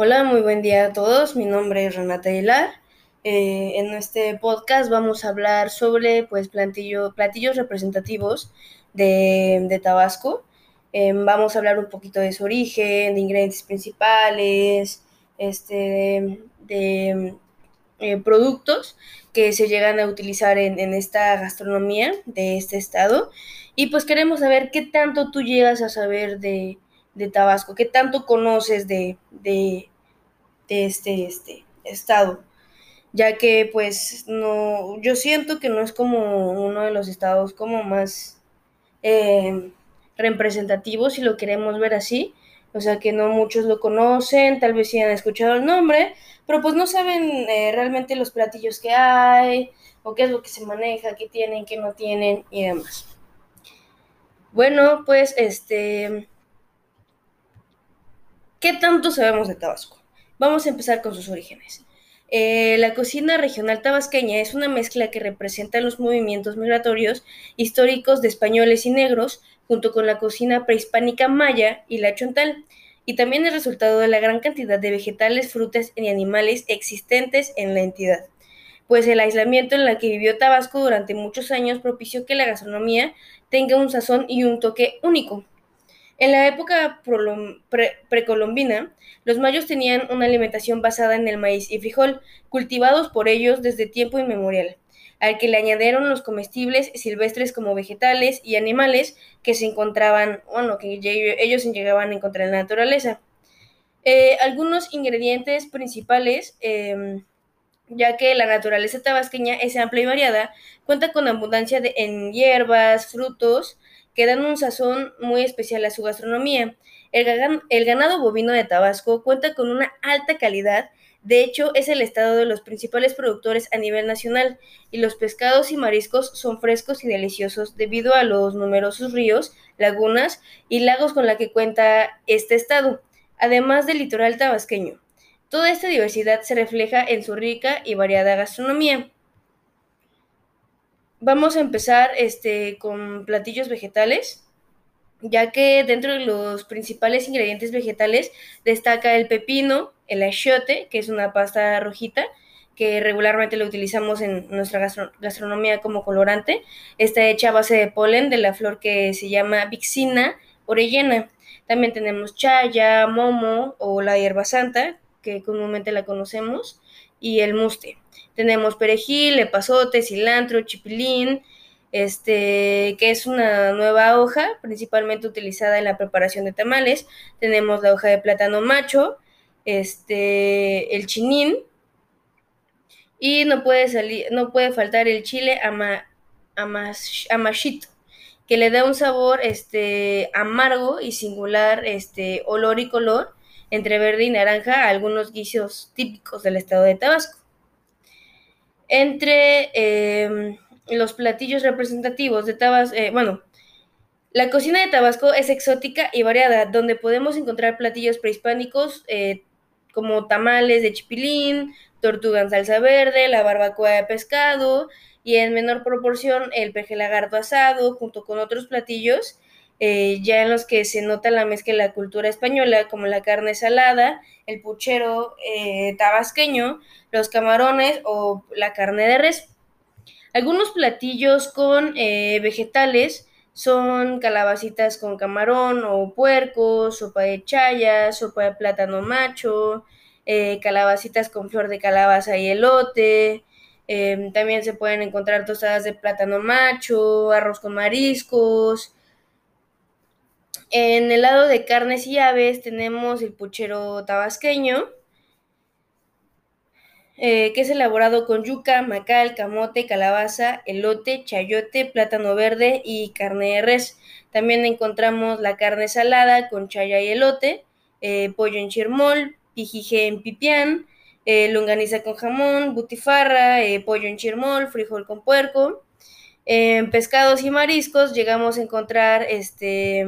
Hola, muy buen día a todos. Mi nombre es Renata Aguilar. Eh, en este podcast vamos a hablar sobre pues, platillo, platillos representativos de, de Tabasco. Eh, vamos a hablar un poquito de su origen, de ingredientes principales, este, de, eh, productos que se llegan a utilizar en, en, esta gastronomía de este estado. Y pues queremos saber qué tanto tú llegas a saber de, de Tabasco, qué tanto conoces de, de, de este, este estado ya que pues no, yo siento que no es como uno de los estados como más eh, representativos, si lo queremos ver así, o sea que no muchos lo conocen, tal vez sí han escuchado el nombre, pero pues no saben eh, realmente los platillos que hay, o qué es lo que se maneja, qué tienen, qué no tienen y demás. Bueno, pues este... ¿Qué tanto sabemos de Tabasco? Vamos a empezar con sus orígenes. Eh, la cocina regional tabasqueña es una mezcla que representa los movimientos migratorios históricos de españoles y negros, junto con la cocina prehispánica maya y la chontal, y también el resultado de la gran cantidad de vegetales, frutas y animales existentes en la entidad. Pues el aislamiento en la que vivió Tabasco durante muchos años propició que la gastronomía tenga un sazón y un toque único. En la época precolombina, los mayos tenían una alimentación basada en el maíz y frijol, cultivados por ellos desde tiempo inmemorial, al que le añadieron los comestibles silvestres como vegetales y animales que se encontraban, bueno, que ellos llegaban a encontrar en la naturaleza. Eh, algunos ingredientes principales, eh, ya que la naturaleza tabasqueña es amplia y variada, cuenta con abundancia de, en hierbas, frutos, que dan un sazón muy especial a su gastronomía. El, ganado bovino de Tabasco cuenta con una alta calidad, de hecho es el estado de los principales productores a nivel nacional, y los pescados y mariscos son frescos y deliciosos debido a los numerosos ríos, lagunas y lagos con la que cuenta este estado, además del litoral tabasqueño. Toda esta diversidad se refleja en su rica y variada gastronomía. Vamos a empezar este, con platillos vegetales, ya que dentro de los principales ingredientes vegetales destaca el pepino, el achiote, que es una pasta rojita, que regularmente lo utilizamos en nuestra gastronomía como colorante. Está hecha a base de polen de la flor que se llama Vixina orellena. También tenemos chaya, momo o la hierba santa, que comúnmente la conocemos, y el muste. Tenemos perejil, epazote, cilantro, chipilín, este, que es una nueva hoja, principalmente utilizada en la preparación de tamales. Tenemos la hoja de plátano macho, este, el chinín, y no puede salir, no puede faltar el chile ama, amashito, que le da un sabor este, amargo y singular este, olor y color entre verde y naranja algunos guisos típicos del estado de Tabasco. Entre em, los platillos representativos de Tabasco, eh, bueno, la cocina de Tabasco es exótica y variada, donde podemos encontrar platillos prehispánicos eh, como tamales de chipilín, tortuga en salsa verde, la barbacoa de pescado y en menor proporción el peje lagarto asado, junto con otros platillos eh, ya en los que se nota la mezcla de la cultura española, como la carne salada, el puchero eh, tabasqueño, los camarones o la carne de res. Algunos platillos con eh, vegetales son calabacitas con camarón o puerco, sopa de chaya, sopa de plátano macho, calabacitas con flor de calabaza y elote. también se pueden encontrar tostadas de plátano macho, arroz con mariscos, en el lado de carnes y aves tenemos el puchero tabasqueño, eh, que es elaborado con yuca, macal, camote, calabaza, elote, chayote, plátano verde y carne de res. También encontramos la carne salada con chaya y elote, eh, pollo en chirmol, pijije en pipián, eh, longaniza con jamón, butifarra, pollo en chirmol, frijol con puerco. En pescados y mariscos llegamos a encontrar este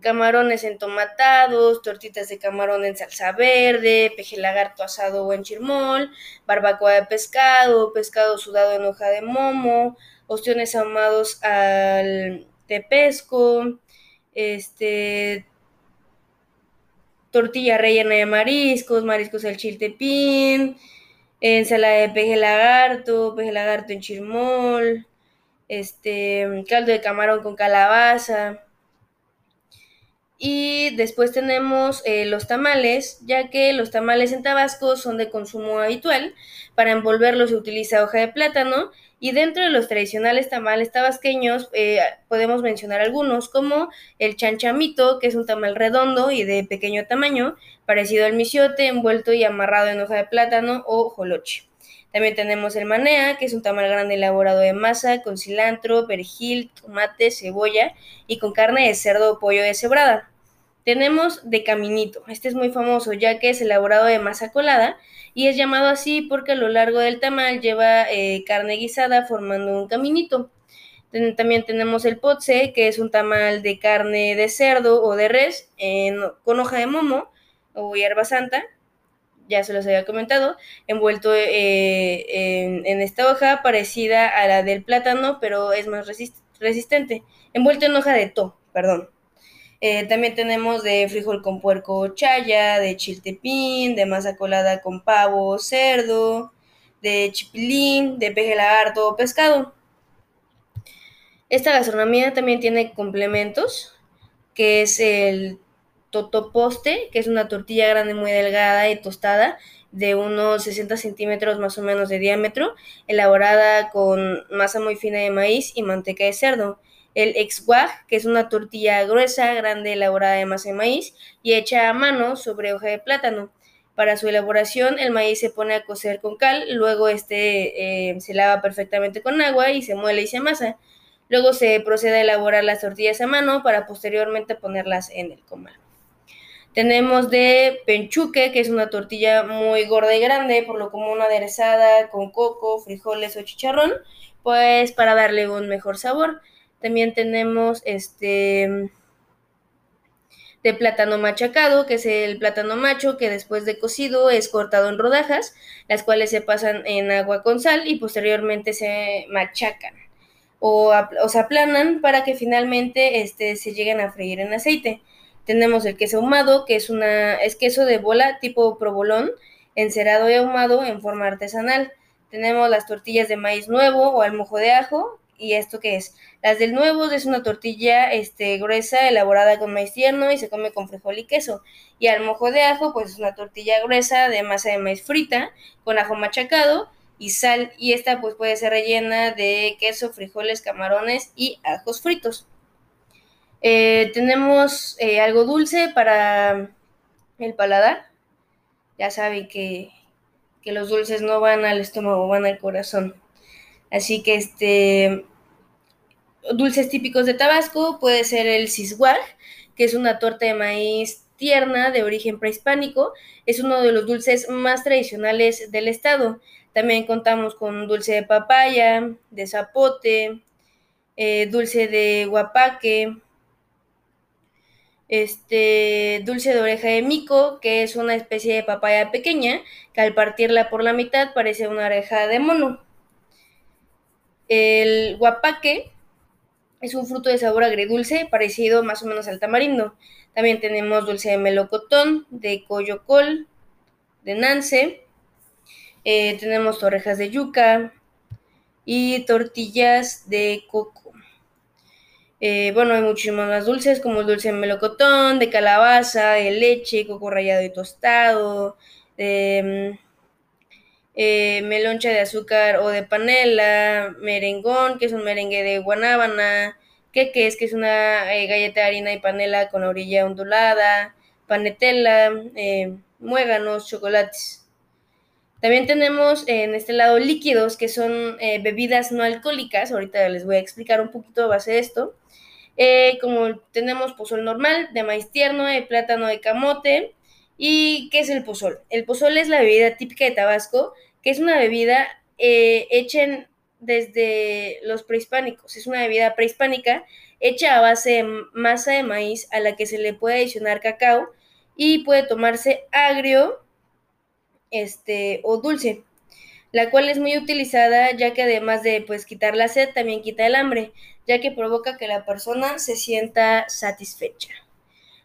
camarones entomatados, tortitas de camarón en salsa verde, peje lagarto asado o en chirmol, barbacoa de pescado, pescado sudado en hoja de momo, ostiones ahumados al tepesco, este tortilla rellena de mariscos, mariscos al chiltepín, ensalada de peje lagarto, peje lagarto en chirmol, este, caldo de camarón con calabaza. Y después tenemos eh, los tamales, ya que los tamales en Tabasco son de consumo habitual. Para envolverlos se utiliza hoja de plátano y dentro de los tradicionales tamales tabasqueños eh, podemos mencionar algunos como el chanchamito, que es un tamal redondo y de pequeño tamaño, parecido al misiote, envuelto y amarrado en hoja de plátano o joloche. También tenemos el manea, que es un tamal grande elaborado de masa con cilantro, perejil, tomate, cebolla y con carne de cerdo o pollo deshebrada. Tenemos de caminito. Este es muy famoso ya que es elaborado de masa colada y es llamado así porque a lo largo del tamal lleva eh, carne guisada formando un caminito. También tenemos el potse, que es un tamal de carne de cerdo o de res con hoja de momo o hierba santa, ya se los había comentado, envuelto eh, en, esta hoja parecida a la del plátano, pero es más resistente, envuelto en hoja de to, perdón. Eh, también tenemos de frijol con puerco chaya, de chiltepín, de masa colada con pavo, cerdo, de chipilín, de peje lagarto o pescado. Esta gastronomía también tiene complementos, que es el totoposte, que es una tortilla grande muy delgada y tostada, de unos 60 centímetros más o menos de diámetro, elaborada con masa muy fina de maíz y manteca de cerdo el exguaj, que es una tortilla gruesa, grande, elaborada de masa de maíz y hecha a mano sobre hoja de plátano. Para su elaboración, el maíz se pone a cocer con cal, luego este eh, se lava perfectamente con agua y se muele y se amasa. Luego se procede a elaborar las tortillas a mano para posteriormente ponerlas en el comal. Tenemos de penchuque, que es una tortilla muy gorda y grande, por lo común aderezada con coco, frijoles o chicharrón, pues para darle un mejor sabor. También tenemos este de plátano machacado, que es el plátano macho que después de cocido es cortado en rodajas, las cuales se pasan en agua con sal y posteriormente se machacan o, se aplanan para que finalmente este, se lleguen a freír en aceite. Tenemos el queso ahumado, que es, una, es queso de bola tipo provolón, encerado y ahumado en forma artesanal. Tenemos las tortillas de maíz nuevo o al mojo de ajo, ¿Y esto qué es? Las del nuevo es una tortilla este, gruesa elaborada con maíz tierno y se come con frijol y queso. Y al mojo de ajo, pues es una tortilla gruesa de masa de maíz frita con ajo machacado y sal. Y esta pues puede ser rellena de queso, frijoles, camarones y ajos fritos. Eh, tenemos eh, algo dulce para el paladar. Ya saben que, que los dulces no van al estómago, van al corazón. Así que este dulces típicos de Tabasco puede ser el cisguaj, que es una torta de maíz tierna de origen prehispánico. Es uno de los dulces más tradicionales del estado. También contamos con dulce de papaya, de zapote, eh, dulce de guapaque, este dulce de oreja de mico, que es una especie de papaya pequeña que al partirla por la mitad parece una oreja de mono. El guapaque es un fruto de sabor agridulce, parecido más o menos al tamarindo. También tenemos dulce de melocotón, de coyocol, de nance. Eh, tenemos torrejas de yuca y tortillas de coco. Eh, bueno, hay muchísimas más dulces, como el dulce de melocotón, de calabaza, de leche, coco rallado y tostado, de eh, meloncha de azúcar o de panela, merengón, que es un merengue de guanábana, queques, que es una eh, galleta de harina y panela con orilla ondulada, panetela, eh, muéganos, chocolates. También tenemos en este lado líquidos, que son bebidas no alcohólicas. Ahorita les voy a explicar un poquito a base de esto. como tenemos pozol normal, de maíz tierno, de plátano de camote. ¿Y qué es el pozol? El pozol es la bebida típica de Tabasco que es una bebida eh, hecha desde los prehispánicos. Es una bebida prehispánica hecha a base de masa de maíz a la que se le puede adicionar cacao y puede tomarse agrio este, o dulce, la cual es muy utilizada ya que además de pues, quitar la sed, también quita el hambre, ya que provoca que la persona se sienta satisfecha.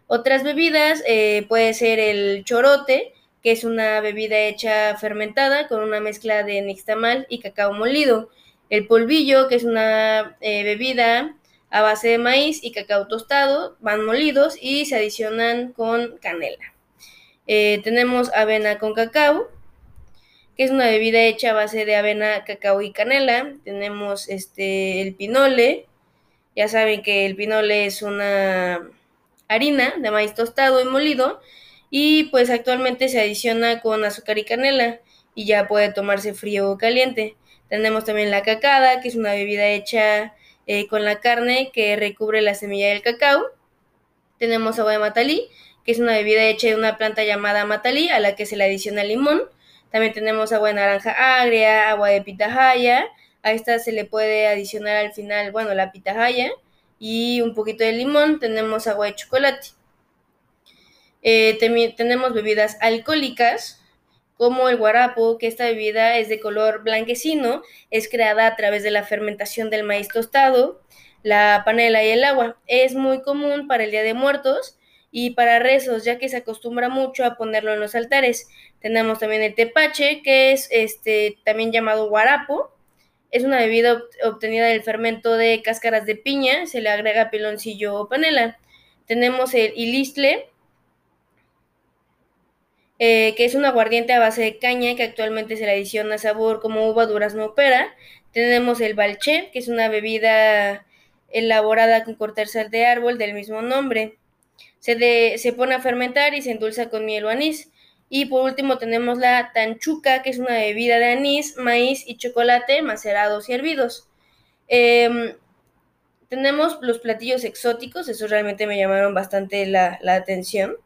Otras bebidas eh, puede ser el chorote, que es una bebida hecha fermentada con una mezcla de nixtamal y cacao molido. El polvillo, que es una eh, bebida a base de maíz y cacao tostado, van molidos y se adicionan con canela. Eh, tenemos avena con cacao, que es una bebida hecha a base de avena, cacao y canela. Tenemos este el pinole. Ya saben que el pinole es una harina de maíz tostado y molido y pues actualmente se adiciona con azúcar y canela y ya puede tomarse frío o caliente. Tenemos también la cacada, que es una bebida hecha eh, con la carne que recubre la semilla del cacao. Tenemos agua de matalí, que es una bebida hecha de una planta llamada matalí a la que se le adiciona limón. También tenemos agua de naranja agria, agua de pitahaya. A esta se le puede adicionar al final, bueno, la pitahaya y un poquito de limón. Tenemos agua de chocolate. Eh, tenemos bebidas alcohólicas como el guarapo, que esta bebida es de color blanquecino, es creada a través de la fermentación del maíz tostado, la panela y el agua. Es muy común para el Día de Muertos y para rezos, ya que se acostumbra mucho a ponerlo en los altares. Tenemos también el tepache, que es este también llamado guarapo. Es una bebida obtenida del fermento de cáscaras de piña, se le agrega piloncillo o panela. Tenemos el ilistle, eh, que es un aguardiente a base de caña que actualmente se le adiciona sabor como uva, durazno pera. Tenemos el balché, que es una bebida elaborada con corteza de árbol del mismo nombre. Se, se pone a fermentar y se endulza con miel o anís. Y por último tenemos la tanchuca, que es una bebida de anís, maíz y chocolate macerados y hervidos. Em, tenemos los platillos exóticos, eso realmente me llamaron bastante la, la atención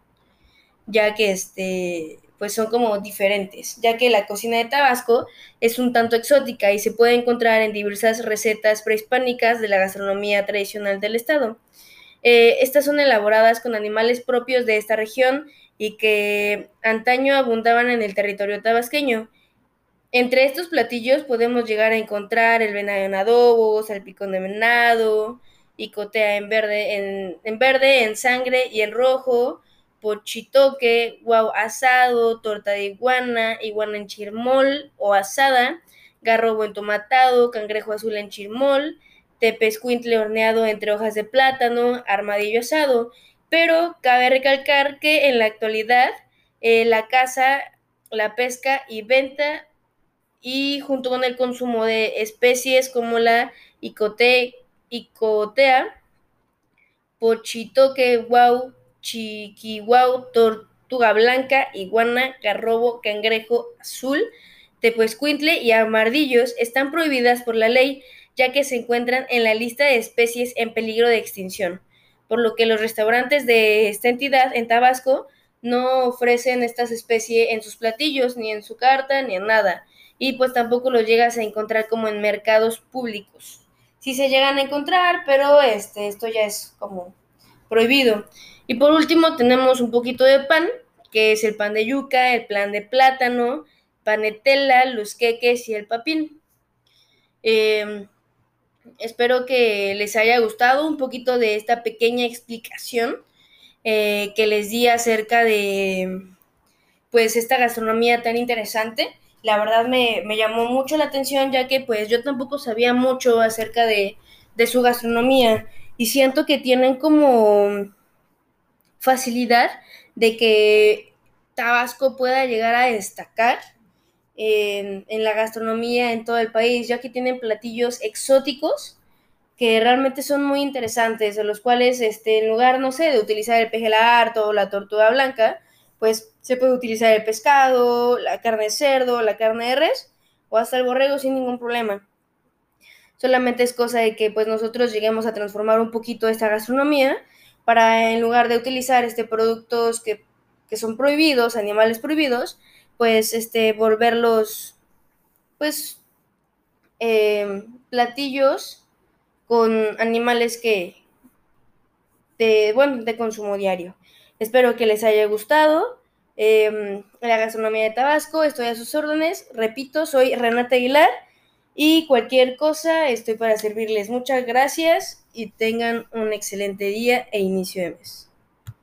ya que este, pues son como diferentes, ya que la cocina de Tabasco es un tanto exótica y se puede encontrar en diversas recetas prehispánicas de la gastronomía tradicional del estado. Eh, estas son elaboradas con animales propios de esta región y que antaño abundaban en el territorio tabasqueño. Entre estos platillos podemos llegar a encontrar el venado en adobo, salpicón de venado, picotea en verde, en, en verde, en sangre y en rojo, pochitoque, guau asado, torta de iguana, iguana en chirmol o asada, garrobo entomatado, cangrejo azul en chirmol, tepescuintle horneado entre hojas de plátano, armadillo asado. Pero cabe recalcar que en la actualidad eh, la caza, la pesca y venta y junto con el consumo de especies como la icote, icotea, pochitoque, guau, chiquihuau, tortuga blanca, iguana, garrobo, cangrejo azul, tepuescuintle y amardillos están prohibidas por la ley, ya que se encuentran en la lista de especies en peligro de extinción, por lo que los restaurantes de esta entidad en Tabasco no ofrecen estas especies en sus platillos, ni en su carta, ni en nada, y pues tampoco los llegas a encontrar como en mercados públicos. Sí se llegan a encontrar, pero este, esto ya es como prohibido. Y por último tenemos un poquito de pan, que es el pan de yuca, el pan de plátano, panetela, los queques y el papín. Em, espero que les haya gustado un poquito de esta pequeña explicación eh, que les di acerca de pues esta gastronomía tan interesante. La verdad me, llamó mucho la atención ya que pues yo tampoco sabía mucho acerca de, de su gastronomía y siento que tienen como facilidad de que Tabasco pueda llegar a destacar en, la gastronomía en todo el país, ya que tienen platillos exóticos que realmente son muy interesantes, de los cuales este, en lugar, no sé, de utilizar el peje lagarto o la tortuga blanca, pues se puede utilizar el pescado, la carne de cerdo, la carne de res o hasta el borrego sin ningún problema. Solamente es cosa de que pues nosotros lleguemos a transformar un poquito esta gastronomía para en lugar de utilizar este productos que, son prohibidos, animales prohibidos, pues este volverlos pues em, platillos con animales que de bueno de consumo diario. Espero que les haya gustado. Em, la gastronomía de Tabasco, estoy a sus órdenes. Repito, soy Renata Aguilar y cualquier cosa estoy para servirles. Muchas gracias y tengan un excelente día e inicio de mes.